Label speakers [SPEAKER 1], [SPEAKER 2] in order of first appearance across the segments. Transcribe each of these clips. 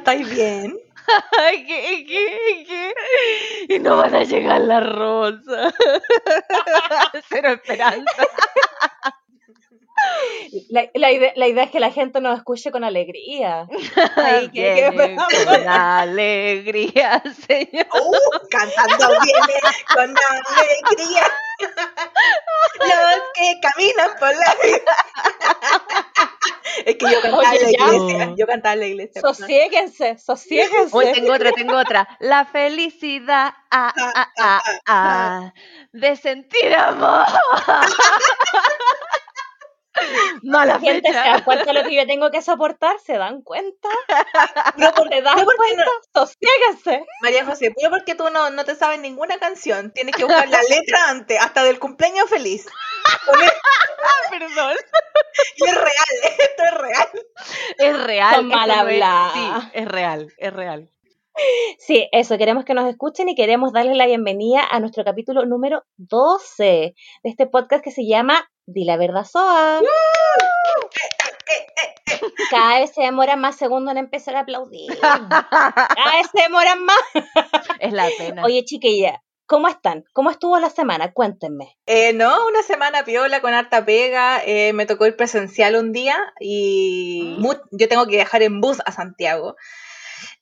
[SPEAKER 1] ¿estáis bien?
[SPEAKER 2] ¿Qué, qué, qué? Y no van a llegar las rosas. Cero esperanza.
[SPEAKER 3] La, la idea, la idea es que la gente nos escuche con alegría. Ahí, que, que
[SPEAKER 2] Viene con alegría, señor.
[SPEAKER 1] Uh, cantando viene con alegría. Los que caminan por la vida. Es que yo cantaba en la
[SPEAKER 3] ya.
[SPEAKER 1] iglesia. Yo cantaba en la iglesia.
[SPEAKER 3] Sosiéguense, sosiéguense.
[SPEAKER 2] Hoy tengo otra, tengo otra. La felicidad ah, ah, ah, ah, de sentir amor. Mala
[SPEAKER 3] Gente, ¿se dan cuenta de lo que yo tengo que soportar? ¿Se dan cuenta?
[SPEAKER 1] No, por-
[SPEAKER 3] ¿Se dan
[SPEAKER 1] no, porque
[SPEAKER 3] cuenta? Sosiéguense.
[SPEAKER 1] María José, pero porque tú no, no te sabes ninguna canción. Tienes que buscar la letra antes, hasta del cumpleaños feliz.
[SPEAKER 2] Perdón.
[SPEAKER 1] y es real, esto es real.
[SPEAKER 2] Es real.
[SPEAKER 3] Son mal
[SPEAKER 2] no. Sí, es real, es real.
[SPEAKER 3] Sí, eso, queremos que nos escuchen y queremos darles la bienvenida a nuestro capítulo número 12 de este podcast que se llama Di la verdad Soa. Cada vez se demoran más segundos en empezar a aplaudir. Cada vez se demoran más.
[SPEAKER 2] Es la pena.
[SPEAKER 3] Oye, chiquilla, ¿cómo están? ¿Cómo estuvo la semana? Cuéntenme.
[SPEAKER 1] Eh, no, una semana piola con harta pega. eh, me tocó ir presencial un día y
[SPEAKER 2] Mm.
[SPEAKER 1] mu- yo tengo que viajar en bus a Santiago.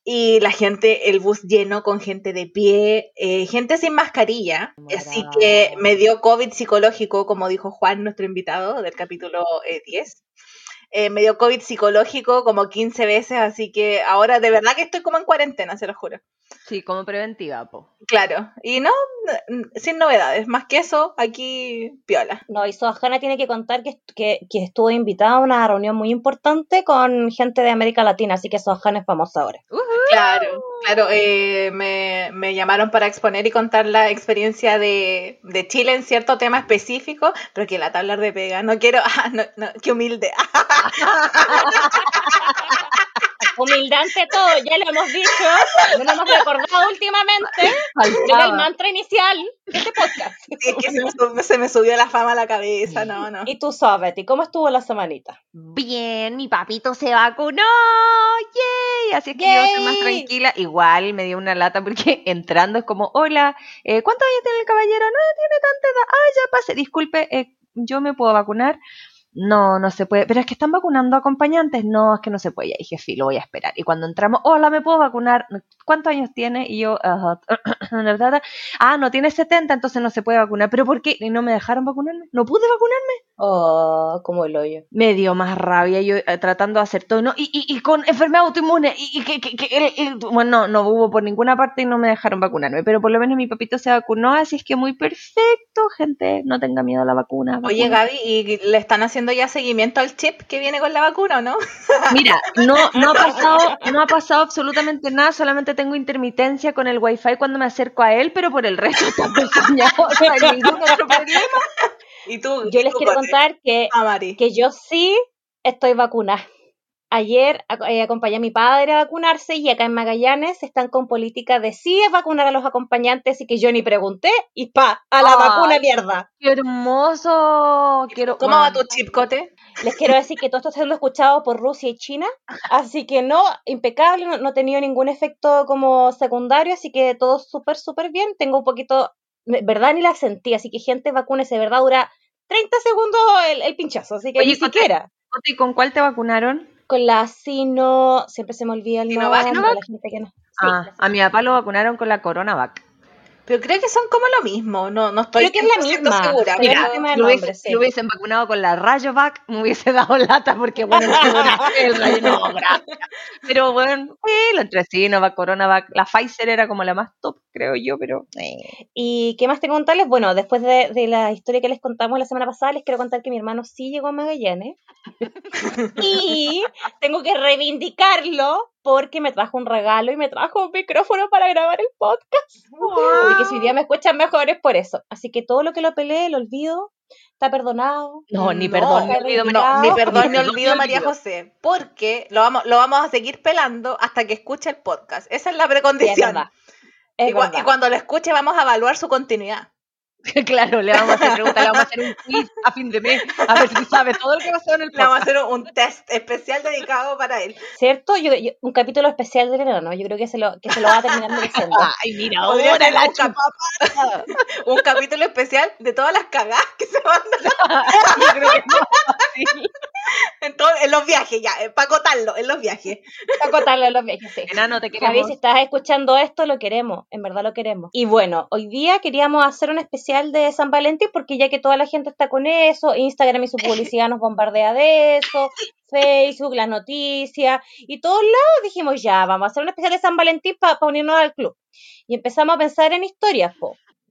[SPEAKER 1] Y la gente, el bus lleno con gente de pie, eh, gente sin mascarilla. Así que me dio COVID psicológico, como dijo Juan, nuestro invitado del capítulo eh, 10. Eh, me dio COVID psicológico como 15 veces, así que ahora de verdad que estoy como en cuarentena, se lo juro.
[SPEAKER 2] Sí, como preventiva, po.
[SPEAKER 1] Claro. Y no, sin novedades. Más que eso, aquí piola.
[SPEAKER 3] No, y Sohana tiene que contar que, que, que estuvo invitada a una reunión muy importante con gente de América Latina, así que Sohana es famosa ahora.
[SPEAKER 1] Claro, claro, eh, me, me llamaron para exponer y contar la experiencia de, de Chile en cierto tema específico, pero que la tabla de pega, no quiero, ah, no, no, qué humilde.
[SPEAKER 3] Humildad ante todo, ya lo hemos dicho, no lo hemos recordado últimamente. Era el mantra inicial de este podcast.
[SPEAKER 1] Es que se me, sub- se me subió la fama a la cabeza, no, no.
[SPEAKER 3] Y tú sabes, Betty, ¿cómo estuvo la semanita?
[SPEAKER 2] Bien, mi papito se vacunó. ¡Yay! Así es que yo estoy más tranquila. Igual me dio una lata porque entrando es como, hola, eh, ¿cuántos años tiene el caballero? No tiene tanta edad. Ah, ya pase. Disculpe, eh, ¿yo me puedo vacunar? No, no se puede. Pero es que están vacunando acompañantes. No, es que no se puede. Ya dije, sí, lo voy a esperar. Y cuando entramos, hola, ¿me puedo vacunar? ¿Cuántos años tiene? Y yo. Ah, no tiene 70, entonces no se puede vacunar. ¿Pero por qué? Y no me dejaron vacunarme. No pude vacunarme
[SPEAKER 3] Oh, como el hoyo.
[SPEAKER 2] me dio más rabia yo eh, tratando de hacer todo ¿no? y, y, y con enfermedad autoinmune y, y que, que- bueno no, no hubo por ninguna parte y no me dejaron vacunarme pero por lo menos mi papito se vacunó así es que muy perfecto gente no tenga miedo a la vacuna
[SPEAKER 1] Oye,
[SPEAKER 2] vacuna.
[SPEAKER 1] Gaby, ¿y le están haciendo ya seguimiento al chip que viene con la vacuna o no?
[SPEAKER 2] mira no no ha pasado no ha pasado absolutamente nada solamente tengo intermitencia con el wifi cuando me acerco a él pero por el resto está diseñado no hay ningún otro problema
[SPEAKER 1] Y tú,
[SPEAKER 3] Yo les
[SPEAKER 1] tú,
[SPEAKER 3] quiero contar que,
[SPEAKER 1] Ah,
[SPEAKER 3] que yo sí estoy vacunada. Ayer eh, acompañé a mi padre a vacunarse y acá en Magallanes están con política de sí es vacunar a los acompañantes y que yo ni pregunté y pa, a la
[SPEAKER 2] Ay.
[SPEAKER 3] vacuna mierda.
[SPEAKER 2] qué hermoso quiero
[SPEAKER 1] ¿Cómo va tu chip, Cote?
[SPEAKER 3] Les quiero decir que todo esto se lo he escuchado por Rusia y China, así que no, impecable, no, no he tenido ningún efecto como secundario, así que todo súper, súper bien. Tengo un poquito, de verdad ni la sentí, así que gente, vacúnese, de verdad dura 30 segundos el, el pinchazo, así que
[SPEAKER 2] Oye,
[SPEAKER 3] ni siquiera.
[SPEAKER 2] ¿Y con cuál te vacunaron?
[SPEAKER 3] Con la Sino, siempre se me olvida el
[SPEAKER 1] ¿Sinovac?
[SPEAKER 3] nombre,
[SPEAKER 1] ¿Sinovac?
[SPEAKER 3] la gente que no. Sí,
[SPEAKER 2] Ah, a mi papá lo vacunaron con la CoronaVac.
[SPEAKER 1] Pero creo que son como lo mismo, no, no estoy
[SPEAKER 3] Creo que es la
[SPEAKER 1] 100%
[SPEAKER 3] misma,
[SPEAKER 1] segura. Mira,
[SPEAKER 2] si lo,
[SPEAKER 3] nombre,
[SPEAKER 2] hubiese-
[SPEAKER 3] sí.
[SPEAKER 2] si lo hubiesen vacunado con la Rayovac, me hubiese dado lata porque, bueno, el rayo no, gracias. Pero bueno, sí, lo entre Sinovac, CoronaVac, la Pfizer era como la más top, creo yo, pero...
[SPEAKER 3] ¿Y qué más tengo que contarles? Bueno, después de, de la historia que les contamos la semana pasada, les quiero contar que mi hermano sí llegó a Magallanes. y tengo que reivindicarlo porque me trajo un regalo y me trajo un micrófono para grabar el podcast. Así que si hoy día me escuchan mejor es por eso. Así que todo lo que lo peleé, lo olvido, está perdonado.
[SPEAKER 2] No, ni
[SPEAKER 1] No,
[SPEAKER 2] perdón, ni olvido.
[SPEAKER 1] No, ni perdón ni olvido, María. José, porque lo vamos, lo vamos a seguir pelando hasta que escuche el podcast. Esa es la
[SPEAKER 3] Sí, es
[SPEAKER 1] precondición.
[SPEAKER 3] verdad. Es
[SPEAKER 1] Y, cua-
[SPEAKER 3] verdad.
[SPEAKER 1] y cuando lo escuche vamos a evaluar su continuidad.
[SPEAKER 2] claro, le vamos a hacer preguntas, le vamos a hacer un quiz a fin de mes, a ver si sabe todo lo que pasó en el
[SPEAKER 1] Le vamos a
[SPEAKER 2] podcast.
[SPEAKER 1] hacer un, test especial dedicado para él.
[SPEAKER 3] ¿Cierto? Yo, yo- un capítulo especial del verano, yo creo que se lo, que se lo va a terminar mereciendo.
[SPEAKER 2] Ay, mira, ahora la
[SPEAKER 1] un, cap- un capítulo especial de todas las cagadas que se mandan
[SPEAKER 2] Yo creo que fácil.
[SPEAKER 1] en, todo- en los viajes, ya, para acotarlo, en los viajes.
[SPEAKER 3] Para contarle a los viajes, sí.
[SPEAKER 2] Enano, te
[SPEAKER 3] Javi,
[SPEAKER 2] queremos.
[SPEAKER 3] si estás escuchando esto, lo queremos, en verdad lo queremos. Y bueno, hoy día queríamos hacer un especial de San Valentín porque ya que toda la gente está con eso, Instagram y su publicidad nos bombardea de eso, Facebook, las noticias y todos lados dijimos ya, vamos a hacer un especial de San Valentín para unirnos al club. Y empezamos a pensar en historias,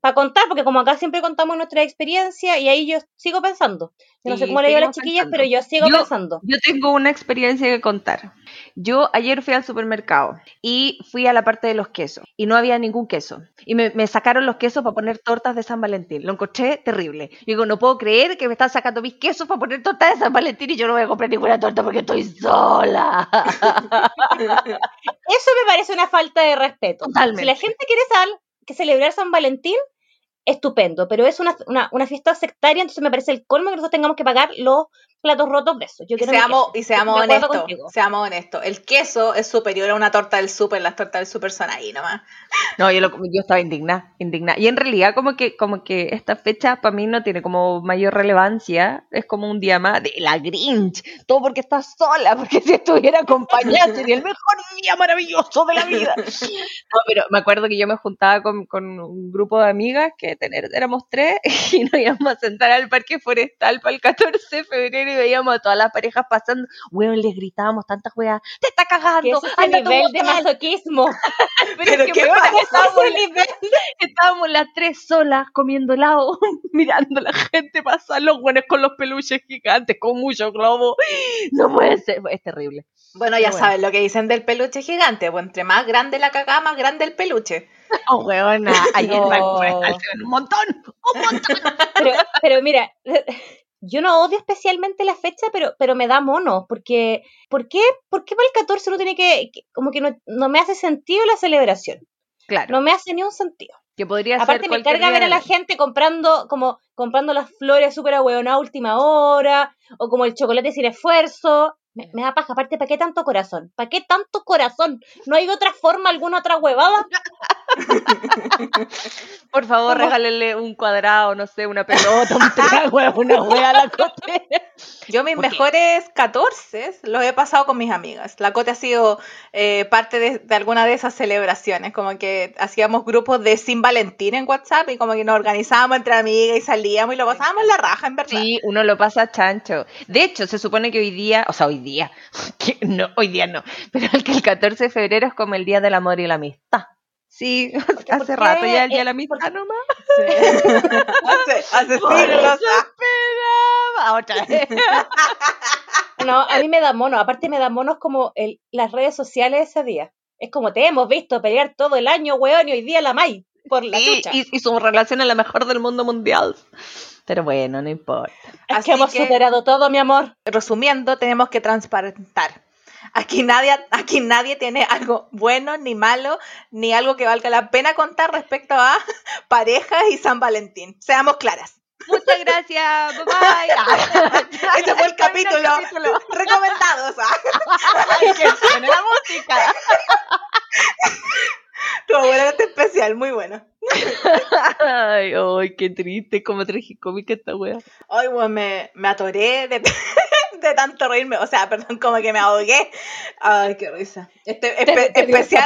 [SPEAKER 3] para contar, porque como acá siempre contamos nuestra experiencia y ahí yo sigo pensando. Yo no sé cómo le digo a las chiquillas,
[SPEAKER 2] pensando.
[SPEAKER 3] pero yo sigo
[SPEAKER 2] Yo-
[SPEAKER 3] pensando.
[SPEAKER 2] Yo tengo una experiencia que contar. Yo ayer fui al supermercado y fui a la parte de los quesos y no había ningún queso. Y me, me sacaron los quesos para poner tortas de San Valentín. Lo encontré terrible. Y digo, no puedo creer que me están sacando mis quesos para poner tortas de San Valentín y yo no voy a comprar ninguna torta porque estoy sola.
[SPEAKER 3] Eso me parece una falta de respeto.
[SPEAKER 2] Totalmente.
[SPEAKER 3] Si la gente quiere sal, que celebrar San Valentín, estupendo, pero es una, una, una fiesta sectaria, entonces me parece el colmo que nosotros tengamos que pagar los platos rotos de eso. Yo
[SPEAKER 1] Y seamos, y seamos honestos, seamos honestos. El queso es superior a una torta del súper, las tortas del súper son ahí nomás.
[SPEAKER 2] No, yo, lo- yo estaba indignada, indignada. Y en realidad como que, como que esta fecha para mí no tiene como mayor relevancia. Es como un día más de la Grinch. Todo porque estás sola, porque si estuviera acompañada sería el mejor día maravilloso de la vida. No, pero me acuerdo que yo me juntaba con, con un grupo de amigas, que tener, éramos tres, y nos íbamos a sentar al parque forestal para el 14 de febrero y veíamos a todas las parejas pasando. Weón, les gritábamos tantas weas, te está cagando,
[SPEAKER 3] ese es nivel de
[SPEAKER 2] motel".
[SPEAKER 3] masoquismo.
[SPEAKER 2] Pero,
[SPEAKER 1] Pero
[SPEAKER 2] es que,
[SPEAKER 1] ¿qué
[SPEAKER 2] estábamos, estábamos las tres solas comiendo helado, mirando a la gente pasar, los buenos con los peluches gigantes, con mucho globo. No puede ser, es terrible.
[SPEAKER 1] Bueno, ya
[SPEAKER 2] Bueno.
[SPEAKER 1] saben lo que dicen del peluche gigante. Pues entre más grande la cagada, más grande el peluche.
[SPEAKER 2] Oh, weona, ayer
[SPEAKER 3] No.
[SPEAKER 2] un montón, un montón.
[SPEAKER 3] Pero, pero mira, yo no odio especialmente la fecha, pero, pero me da mono, porque ¿por qué, por qué para el 14 no tiene que, como que no, no me hace sentido la celebración?
[SPEAKER 2] Claro,
[SPEAKER 3] No me hace ni un sentido.
[SPEAKER 2] que podría
[SPEAKER 3] Aparte
[SPEAKER 2] ser
[SPEAKER 3] me carga ver a la gente comprando como comprando las flores súper a última hora o como el chocolate sin esfuerzo. Me, me da paja. Aparte, ¿para qué tanto corazón? ¿Para qué tanto corazón? ¿No hay otra forma, alguna otra huevada?
[SPEAKER 2] Por favor,
[SPEAKER 3] ¿Cómo?
[SPEAKER 2] un cuadrado, no sé, una pelota, un trago, una hueá a la cote.
[SPEAKER 1] Yo mis mejores 14 los he pasado con mis amigas. La Cote ha sido eh, parte de, de alguna de esas celebraciones, como que hacíamos grupos de Sin Valentín en WhatsApp y como que nos organizábamos entre amigas y salíamos y lo pasábamos la raja, en verdad.
[SPEAKER 2] Sí, uno lo pasa chancho. De hecho, se supone que hoy día, o sea, hoy día, que no, hoy día no, pero el que el 14 de febrero es como el Día del Amor y la Amistad. Sí, hace rato ya el Día de
[SPEAKER 3] Eh,
[SPEAKER 2] la Amistad nomás.
[SPEAKER 1] hace, hace
[SPEAKER 2] eso
[SPEAKER 1] ah.
[SPEAKER 2] esperaba otra vez.
[SPEAKER 3] No, a mí me da mono. Aparte me da monos como el, las redes sociales ese día. Es como te hemos visto pelear todo el año, weón, y hoy día la May. Por la
[SPEAKER 2] Sí, y, y su relación es la mejor del mundo mundial. Pero bueno, no importa.
[SPEAKER 3] es
[SPEAKER 1] así
[SPEAKER 3] que hemos
[SPEAKER 1] que-
[SPEAKER 3] superado todo, mi amor.
[SPEAKER 1] Resumiendo, tenemos que transparentar. Aquí nadie, aquí nadie tiene algo bueno ni malo, ni algo que valga la pena contar respecto a parejas y San Valentín. Seamos claras.
[SPEAKER 2] Muchas gracias, bye bye.
[SPEAKER 1] Ese fue el capítulo. Recomendados. ah.
[SPEAKER 2] Ay, que suene la música.
[SPEAKER 1] Estuvo bueno este especial, muy bueno.
[SPEAKER 2] Ay, ay, qué triste, como tragicómica esta wea.
[SPEAKER 1] Ay, bueno, me, me atoré de, de tanto reírme. O sea, perdón, como que me ahogué. Ay, qué risa. Este espe-
[SPEAKER 3] te
[SPEAKER 1] especial,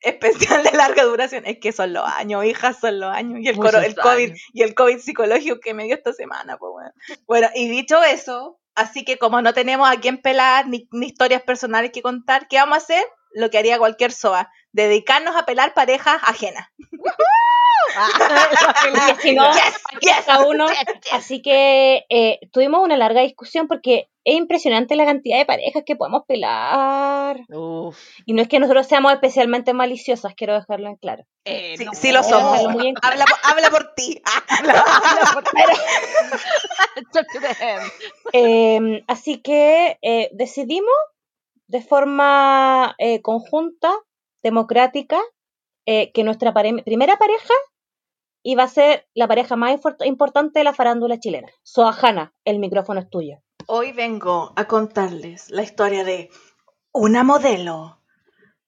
[SPEAKER 1] especial de larga duración. Es que son los años, hijas, son los años. Y el, coro- el COVID
[SPEAKER 2] años.
[SPEAKER 1] y el COVID psicológico que me dio esta semana, pues bueno. Bueno, y dicho eso, así que como no tenemos a quién pelar ni, ni historias personales que contar, ¿qué vamos a hacer? Lo que haría cualquier SOA, dedicarnos a pelar parejas ajenas.
[SPEAKER 3] Porque si no,
[SPEAKER 1] Yes, yes.
[SPEAKER 3] cada uno. Así que eh, tuvimos una larga discusión porque es impresionante la cantidad de parejas que podemos pelar.
[SPEAKER 2] Uf,
[SPEAKER 3] Y no es que nosotros seamos especialmente maliciosas, quiero dejarlo en claro.
[SPEAKER 2] eh,
[SPEAKER 1] Sí,
[SPEAKER 2] no.
[SPEAKER 1] sí lo somos.
[SPEAKER 3] Claro.
[SPEAKER 1] Habla, por- habla por ti. Ah.
[SPEAKER 3] Eh, así que eh, decidimos de forma eh, conjunta, democrática, eh, que nuestra pare- primera pareja iba a ser la pareja más importante de la farándula chilena. Soajana, el micrófono es tuyo.
[SPEAKER 1] Hoy vengo a contarles la historia de una modelo,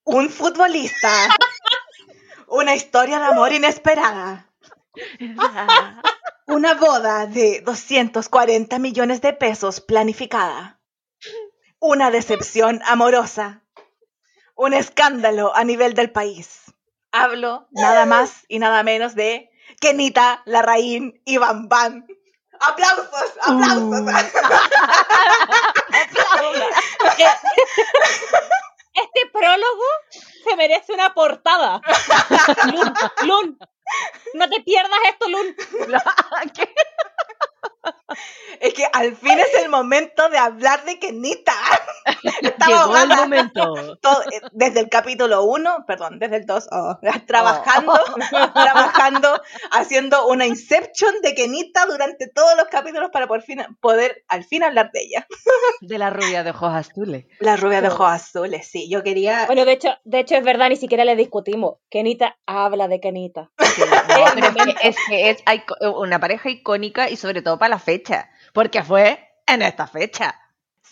[SPEAKER 1] un futbolista, una historia de amor inesperada, una boda de 240 millones de pesos planificada, una decepción amorosa, un escándalo a nivel del país. Hablo nada más y nada menos de Kenita, Larraín y Bam Bam. ¡Aplausos! ¡Aplausos!
[SPEAKER 3] Este prólogo se merece una portada. Lun, Lun, no te pierdas esto, Lun.
[SPEAKER 1] Es que al fin es el momento de hablar de Kenita. Estaba
[SPEAKER 2] Llegó el momento.
[SPEAKER 1] Todo- eh, desde el capítulo 1, perdón, desde el 2, trabajando, trabajando, haciendo una inception de Kenita durante todos los capítulos para por fin poder al fin hablar de ella.
[SPEAKER 2] De la rubia de ojos azules.
[SPEAKER 1] La rubia de ojos azules, sí, yo quería...
[SPEAKER 3] Bueno, de hecho, de hecho es verdad, ni siquiera le discutimos. Kenita habla de Kenita.
[SPEAKER 2] No, pero es que, es, una pareja icónica y sobre todo para la fecha. Porque fue en esta fecha.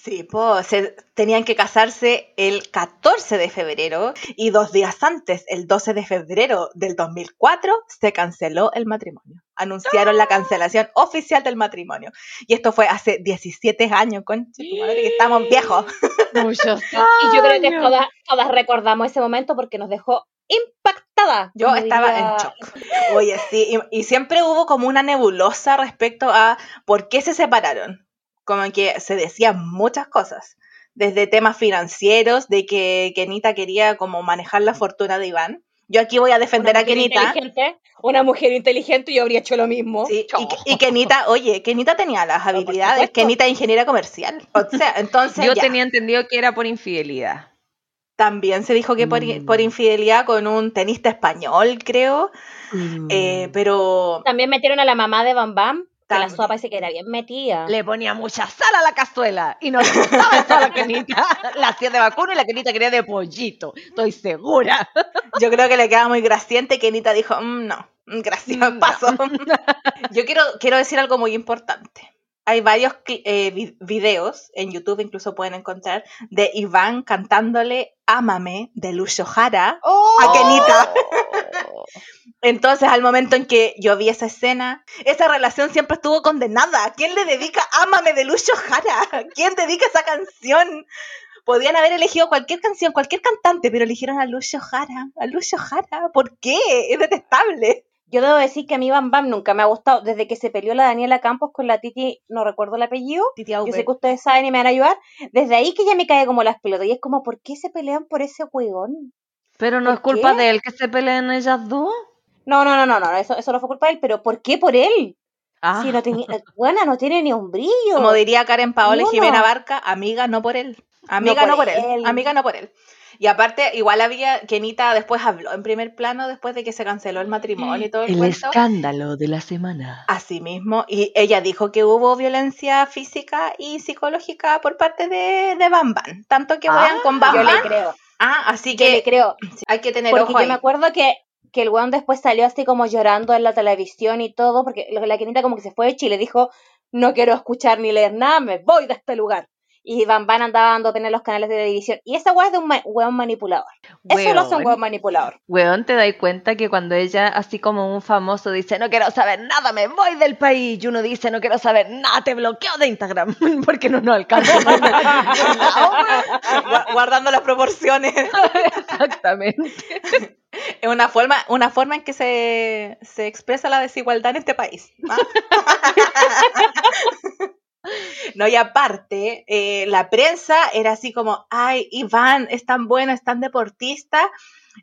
[SPEAKER 1] Sí, pues se, tenían que casarse el 14 de febrero y dos días antes, el 12 de febrero del 2004, se canceló el matrimonio. Anunciaron la cancelación oficial del matrimonio. Y esto fue hace 17 años, concha tu madre, que estamos viejos.
[SPEAKER 2] Muchos.
[SPEAKER 3] Y yo creo que todas, todas recordamos ese momento porque nos dejó impactada.
[SPEAKER 1] Yo
[SPEAKER 3] como
[SPEAKER 1] estaba
[SPEAKER 3] diría-
[SPEAKER 1] en shock. Oye, sí, y, y siempre hubo como una nebulosa respecto a por qué se separaron. Como que se decían muchas cosas. Desde temas financieros, de que Kenita quería como manejar la fortuna de Iván. Yo aquí voy a defender
[SPEAKER 3] Una
[SPEAKER 1] a
[SPEAKER 3] mujer
[SPEAKER 1] Kenita.
[SPEAKER 3] inteligente, Una mujer inteligente yo habría hecho lo mismo.
[SPEAKER 1] Sí, y, y Kenita, oye, Kenita tenía las habilidades. Kenita es ingeniera comercial. O sea, entonces
[SPEAKER 2] Yo
[SPEAKER 1] ya.
[SPEAKER 2] tenía entendido que era por infidelidad.
[SPEAKER 1] También se dijo que por,
[SPEAKER 2] Mm.
[SPEAKER 1] por infidelidad con un tenista español, creo. Eh, pero
[SPEAKER 3] También metieron a la mamá de Bam Bam, que la sopa parece que era bien metida.
[SPEAKER 2] Le ponía mucha sal a la cazuela y no le gustaba eso a la Kenita. La hacía de vacuno y la Kenita quería de pollito. Estoy segura.
[SPEAKER 1] Yo creo que le queda muy graciente. Kenita dijo, "Mm, no, mm, gracias,
[SPEAKER 2] No.
[SPEAKER 1] paso. Yo quiero, quiero decir algo muy importante. Hay varios eh, vi- videos, en YouTube incluso pueden encontrar, de Iván cantándole Ámame de Lucio Jara a Kenita. Entonces, al momento en que yo vi esa escena, esa relación siempre estuvo condenada. ¿Quién le dedica Ámame de Lucio Jara? ¿Quién dedica esa canción? Podían haber elegido cualquier canción, cualquier cantante, pero eligieron a Lucio Jara. A Lucio Jara. ¿Por qué? Es detestable.
[SPEAKER 3] Yo debo decir que a mí Bam Bam nunca me ha gustado. Desde que se peleó la Daniela Campos con la Titi, no recuerdo el apellido.
[SPEAKER 1] Titi
[SPEAKER 3] Yo sé que ustedes saben y me van a ayudar. Desde ahí que ya me cae como las pelotas. Y es como, ¿por qué se pelean por ese huevón?
[SPEAKER 2] Pero no
[SPEAKER 3] ¿Por
[SPEAKER 2] es culpa
[SPEAKER 3] qué?
[SPEAKER 2] de él que se peleen ellas dos.
[SPEAKER 3] No, no, no, no, no. Eso, eso no fue culpa de él. Pero ¿por qué por él?
[SPEAKER 2] Ah.
[SPEAKER 3] Si no tenía, buena, no tiene ni un brillo.
[SPEAKER 1] Como diría Karen Paola y Jimena. Barca, amiga no por él. Amiga no
[SPEAKER 3] por
[SPEAKER 1] por, él.
[SPEAKER 3] él.
[SPEAKER 1] Amiga no por él. Y aparte, igual había, Kenita después habló en primer plano después de que se canceló el matrimonio y todo el,
[SPEAKER 2] El
[SPEAKER 1] cuento.
[SPEAKER 2] escándalo de la semana.
[SPEAKER 1] Así mismo, y ella dijo que hubo violencia física y psicológica por parte de, de Bam Bam. Tanto que vayan
[SPEAKER 2] Ah,
[SPEAKER 1] con Bam
[SPEAKER 3] Yo
[SPEAKER 1] Bam.
[SPEAKER 3] le creo.
[SPEAKER 1] Ah, así
[SPEAKER 3] Yo le
[SPEAKER 1] que
[SPEAKER 3] creo.
[SPEAKER 1] hay que tener
[SPEAKER 3] Porque
[SPEAKER 1] ojo
[SPEAKER 3] yo
[SPEAKER 1] ahí.
[SPEAKER 3] me acuerdo que, que el weón después salió así como llorando en la televisión y todo, porque la la Kenita como que se fue de Chile, dijo, no quiero escuchar ni leer nada, me voy de este lugar. Y Van Van andaba dando pena en los canales de televisión. Y esa weá es de un weón manipulador. Eso lo hace un
[SPEAKER 2] Weón.
[SPEAKER 3] weón manipulador.
[SPEAKER 2] Weón, te das cuenta que cuando ella, así como un famoso, dice, no quiero saber nada, me voy del país, y uno dice, no quiero saber nada, te bloqueo de Instagram, porque no nos alcanza.
[SPEAKER 1] Gua- Guardando las proporciones.
[SPEAKER 2] Exactamente.
[SPEAKER 1] Es una forma, una forma en que se, se expresa la desigualdad en este país. ¿ah? No, y aparte, eh, la prensa era así como, ay, Iván es tan bueno, es tan deportista,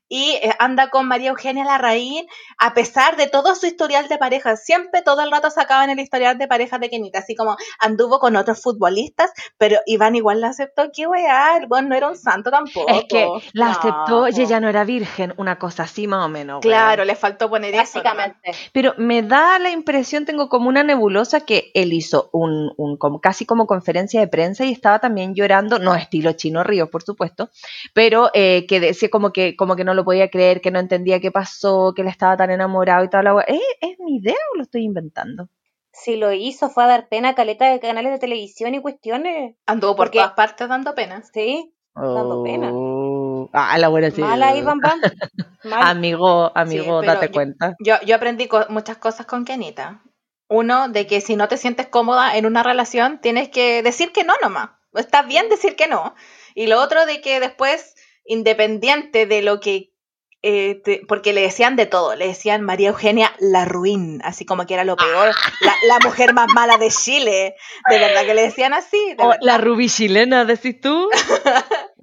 [SPEAKER 1] y eh, anda con María Eugenia Larraín, a pesar de todo su historial de pareja. Siempre todo el rato sacaban el historial de pareja de Kenita, así como anduvo con otros futbolistas, pero Iván igual la aceptó, que weá, el no era un santo tampoco.
[SPEAKER 2] Es que la
[SPEAKER 3] No,
[SPEAKER 2] aceptó y ella no era virgen, una cosa así más o menos.
[SPEAKER 1] Claro, le faltó poner eso. nomás.
[SPEAKER 3] Básicamente.
[SPEAKER 2] Pero me da la impresión, tengo como una nebulosa que él hizo un, un como, casi como conferencia de prensa y estaba también llorando, no estilo Chino Ríos, por supuesto, pero eh, que decía como que, como que que no lo podía creer, que no entendía qué pasó, que él estaba tan enamorado y toda la. ¿Es, ¿Es mi idea o lo estoy inventando?
[SPEAKER 3] Si lo hizo, fue a dar pena a caleta de canales de televisión y cuestiones.
[SPEAKER 1] Anduvo por
[SPEAKER 3] Porque-
[SPEAKER 1] todas partes dando pena.
[SPEAKER 3] Sí, dando pena.
[SPEAKER 2] Oh. Ah, la buena sí.
[SPEAKER 3] Mala ahí, Bam Bam. Mal.
[SPEAKER 2] Amigo, amigo,
[SPEAKER 1] Sí,
[SPEAKER 2] date
[SPEAKER 1] yo-
[SPEAKER 2] cuenta.
[SPEAKER 1] Yo, yo aprendí co- muchas cosas con Kenita. Uno, de que si no te sientes cómoda en una relación, tienes que decir que no nomás. Está bien decir que no. Y lo otro, de que después, independiente de lo que... eh, te- porque le decían de todo, le decían María Eugenia la ruin, así como que era lo peor, la, la mujer más mala de Chile, de verdad que le decían así.
[SPEAKER 2] Oh, la rubí chilena, decís tú.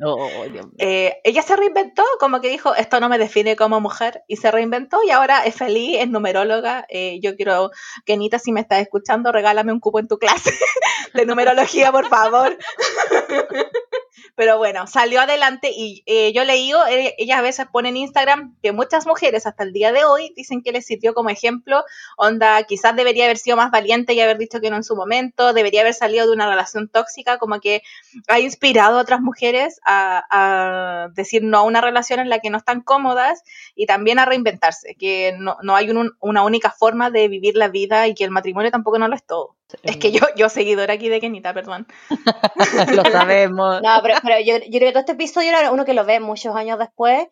[SPEAKER 2] Oh, mío.
[SPEAKER 1] Eh, ella se reinventó, como que dijo, esto no me define como mujer, y se reinventó y ahora es feliz, es numeróloga. Eh, yo quiero, Kenita, si me estás escuchando, regálame un cupo en tu clase de numerología, por favor. Pero bueno, salió adelante y eh, yo leí, eh, ella a veces pone en Instagram que muchas mujeres hasta el día de hoy dicen que les sirvió como ejemplo, onda, quizás debería haber sido más valiente y haber dicho que no en su momento, debería haber salido de una relación tóxica, como que ha inspirado a otras mujeres a, a decir no a una relación en la que no están cómodas y también a reinventarse, que no, no hay un- una única forma de vivir la vida y que el matrimonio tampoco no lo es todo. Es que yo, yo seguidora aquí de Kenita, perdón.
[SPEAKER 2] lo sabemos.
[SPEAKER 3] No, pero, pero yo, yo creo que todo este episodio era uno que lo ve muchos años después.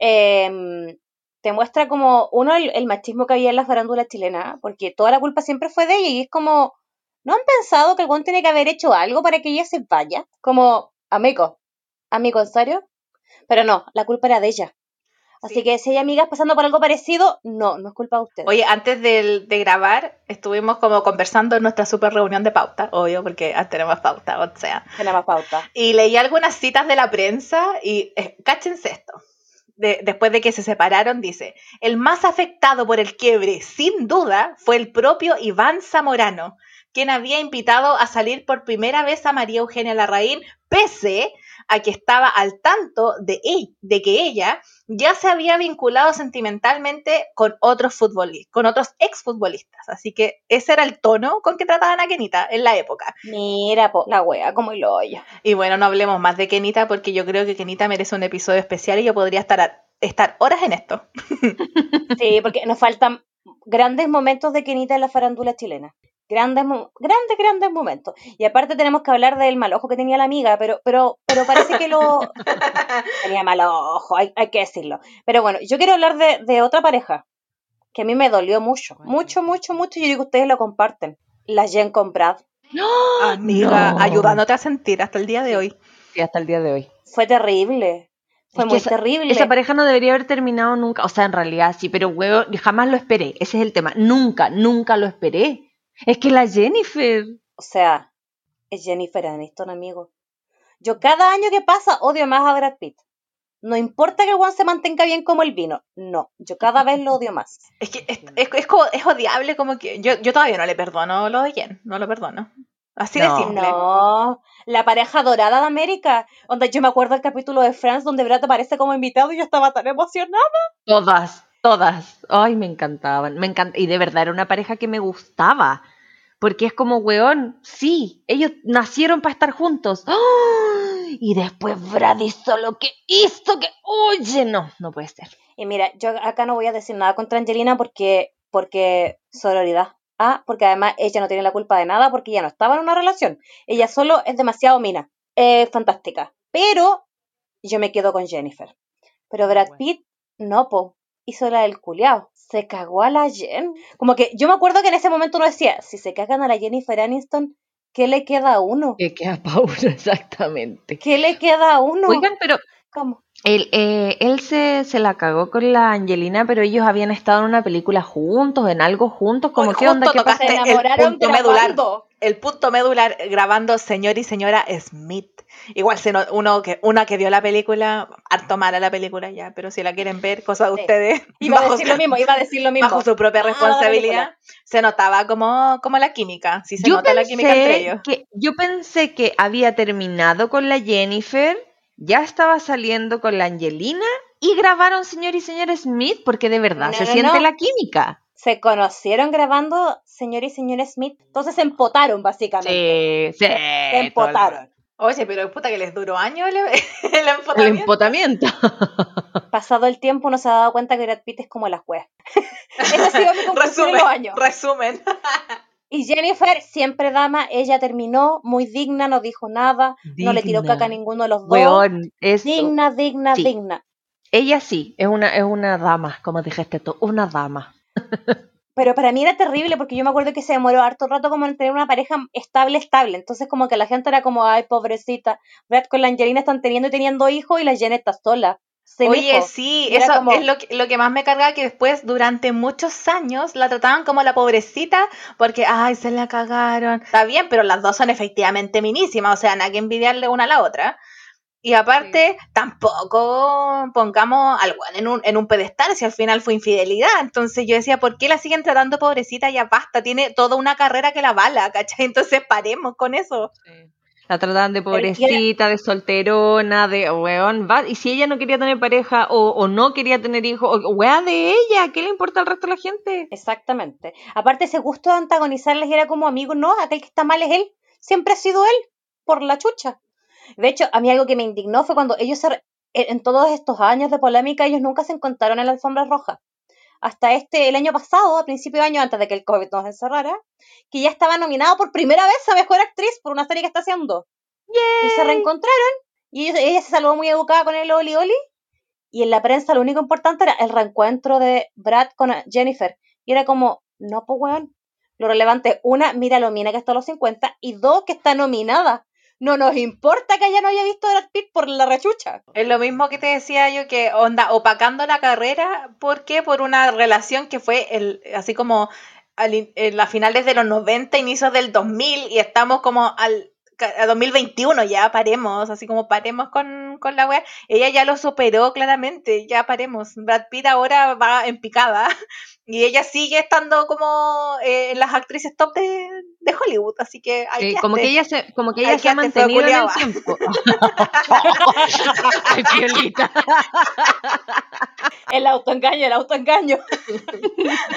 [SPEAKER 3] eh, te muestra como, uno, el, el machismo que había en la farándula chilena, porque toda la culpa siempre fue de ella y es como, ¿no han pensado que el buen tiene que haber hecho algo para que ella se vaya? Como, amigo, amigo, ¿en serio? Pero no, la culpa era de ella. Así
[SPEAKER 1] Sí.
[SPEAKER 3] que si hay amigas pasando por algo parecido, no, no es culpa de ustedes.
[SPEAKER 1] Oye, antes de, grabar, estuvimos como conversando en nuestra super reunión de pauta, obvio, porque ah, tenemos pauta, o sea.
[SPEAKER 3] Tiene más pauta.
[SPEAKER 1] Y leí algunas citas de la prensa y eh, cáchense esto. De- después de que se separaron, dice, el más afectado por el quiebre, sin duda, fue el propio Iván Zamorano, quien había invitado a salir por primera vez a María Eugenia Larraín, pese a que estaba al tanto de, e- de que ella ya se había vinculado sentimentalmente con otros futbolistas, con otros exfutbolistas. Así que ese era el tono con que trataban a Kenita en la época.
[SPEAKER 3] Mira, po, la wea, como el hoyo.
[SPEAKER 1] Y bueno, no hablemos más de Kenita porque yo creo que Kenita merece un episodio especial y yo podría estar, a- estar horas en esto.
[SPEAKER 3] Sí, porque nos faltan grandes momentos de Kenita en la farándula chilena. Grandes, grandes, grandes momentos. Y aparte tenemos que hablar del mal ojo que tenía la amiga, pero, pero, pero parece que lo tenía mal ojo, hay, hay que decirlo. Pero bueno, yo quiero hablar de, de otra pareja que a mí me dolió mucho, mucho, mucho, mucho. y Yo digo que ustedes lo comparten. La Jen con Brad.
[SPEAKER 1] Amiga,
[SPEAKER 2] No.
[SPEAKER 1] ayudándote a sentir hasta el día de hoy.
[SPEAKER 2] Sí, hasta el día de hoy.
[SPEAKER 3] Fue terrible. Fue
[SPEAKER 2] Es que
[SPEAKER 3] muy
[SPEAKER 2] esa-
[SPEAKER 3] terrible.
[SPEAKER 2] Esa pareja no debería haber terminado nunca. O sea, en realidad sí, pero huevo, jamás lo esperé. Ese es el tema. Nunca, nunca lo esperé. Es que la Jennifer.
[SPEAKER 3] O sea, es Jennifer Aniston, amigo. Yo cada año que pasa odio más a Brad Pitt. No importa que el Juan se mantenga bien como el vino. No, yo cada vez lo odio más.
[SPEAKER 1] Es que es, es, es como- es odiable como que yo, yo todavía no le perdono lo de Jen, no lo perdono. Así
[SPEAKER 2] No.
[SPEAKER 1] de simple.
[SPEAKER 3] No, la pareja dorada de América. Donde yo me acuerdo del capítulo de Friends donde Brad aparece como invitado y yo estaba tan emocionada.
[SPEAKER 2] Todas, todas. Ay, me encantaban. Me encanta. Y de verdad era una pareja que me gustaba. Porque es como, weón, sí, ellos nacieron para estar juntos. ¡Ay! Y después Brad hizo lo que hizo, que, oye, no, no puede ser.
[SPEAKER 3] Y mira, yo acá no voy a decir nada contra Angelina porque, porque sororidad. Ah, porque además ella no tiene la culpa de nada porque ella no estaba en una relación. Ella solo es demasiado mina. Es fantástica. Pero yo me quedo con Jennifer. Pero Brad. Pitt, no, po. Hizo la del culiao. Se cagó a la Jen. Como que yo me acuerdo que en ese momento uno decía, si se cagan a la Jennifer Aniston, ¿qué le queda a uno?
[SPEAKER 2] Que queda Paula, exactamente.
[SPEAKER 3] ¿Qué le queda a uno?
[SPEAKER 2] Oigan, pero
[SPEAKER 3] ¿Cómo?
[SPEAKER 2] Él, eh, él se, se la cagó con la Angelina, pero ellos habían estado en una película juntos, en algo juntos, como qué onda, pasa?
[SPEAKER 3] Se
[SPEAKER 1] tocaste el
[SPEAKER 3] enamoraron
[SPEAKER 1] punto medular. El punto medular grabando señor y señora Smith. Igual no- uno que una que vio la película, harto mala la película ya, pero si la quieren ver, cosa de
[SPEAKER 3] Sí.
[SPEAKER 1] ustedes,
[SPEAKER 3] Iba a
[SPEAKER 1] bajo,
[SPEAKER 3] decir lo mismo, iba a decir lo mismo.
[SPEAKER 1] bajo su propia
[SPEAKER 3] Ah,
[SPEAKER 1] responsabilidad, se notaba como, como la química, sí se
[SPEAKER 2] Yo
[SPEAKER 1] nota la química entre ellos.
[SPEAKER 2] que, yo pensé que había terminado con la Jennifer, ya estaba saliendo con la Angelina y grabaron señor y señora Smith porque de verdad
[SPEAKER 3] No,
[SPEAKER 2] se
[SPEAKER 3] no,
[SPEAKER 2] siente
[SPEAKER 3] no.
[SPEAKER 2] la química.
[SPEAKER 3] Se conocieron grabando señor y señora Smith. Entonces se empotaron, básicamente.
[SPEAKER 2] Sí, sí.
[SPEAKER 3] se empotaron.
[SPEAKER 1] Oye, pero puta que les duró años el, el
[SPEAKER 2] El
[SPEAKER 1] empotamiento.
[SPEAKER 3] Pasado el tiempo uno se ha dado cuenta que Brad Pitt es como la juez. Esa ha sido mi conclusión en
[SPEAKER 1] Resumen,
[SPEAKER 3] los años.
[SPEAKER 1] resumen.
[SPEAKER 3] Y Jennifer, siempre dama, ella terminó muy digna, no dijo nada, no le tiró caca a ninguno de los dos.
[SPEAKER 2] Weón,
[SPEAKER 3] Digna, digna,
[SPEAKER 2] Sí.
[SPEAKER 3] digna.
[SPEAKER 2] ella sí, es una, es una dama, como dijiste tú, una dama.
[SPEAKER 3] Pero para mí era terrible porque yo me acuerdo que se demoró harto rato como en tener una pareja estable, estable. Entonces como que la gente era como, ay, pobrecita, Brad con la Angelina están teniendo y teniendo hijos y la Jenna está sola.
[SPEAKER 1] Oye, sí,
[SPEAKER 3] Y
[SPEAKER 1] eso
[SPEAKER 3] como-
[SPEAKER 1] es lo que, lo que más me carga que después, durante muchos años, la trataban como la pobrecita porque, ay, se la cagaron. Está bien, pero las dos son efectivamente minísimas, o sea, nada que envidiarle una a la otra. Y aparte, tampoco pongamos al en un, en un pedestal si al final fue infidelidad. Entonces yo decía, ¿por qué la siguen tratando pobrecita? Ya basta, tiene toda una carrera que la bala, ¿cachai? Entonces paremos con eso.
[SPEAKER 2] La trataban de pobrecita, de solterona, de weón, va, y si ella no quería tener pareja o, o no quería tener hijos, o weá de ella, ¿qué le importa al resto de la gente?
[SPEAKER 3] Exactamente. Aparte ese gusto de antagonizarles era como amigo, no, aquel que está mal es él. Siempre ha sido él, por la chucha. De hecho, a mí algo que me indignó fue cuando ellos, se re- en en todos estos años de polémica, ellos nunca se encontraron en la alfombra roja. Hasta este, el año pasado, a principio de año, antes de que el COVID nos encerrara, que ya estaba nominado por primera vez a Mejor Actriz por una serie que está haciendo. Y se reencontraron, y ella se saludó muy educada con el Oli Oli, y en la prensa lo único importante era el reencuentro de Brad con Jennifer. Y era como, no, pues weón. Lo relevante, una, mira lo mina que está a los 50, y dos, que está nominada. No nos importa que ella no haya visto Brad Pitt por la rechucha.
[SPEAKER 1] Es lo mismo que te decía yo, que onda, opacando la carrera, ¿por qué? Por una relación que fue el, así como en la finales de los 90, inicios del 2000, y estamos como al a 2021, ya paremos, así como paremos con, con la wea. Ella ya lo superó claramente, ya paremos. Brad Pitt ahora va en picada, y ella sigue estando como eh, en las actrices top de, de Hollywood, así que hay
[SPEAKER 2] Eh, como que ella se, como que ella se ha mantenido en el tiempo. Ay, piolita.
[SPEAKER 3] El autoengaño, el autoengaño.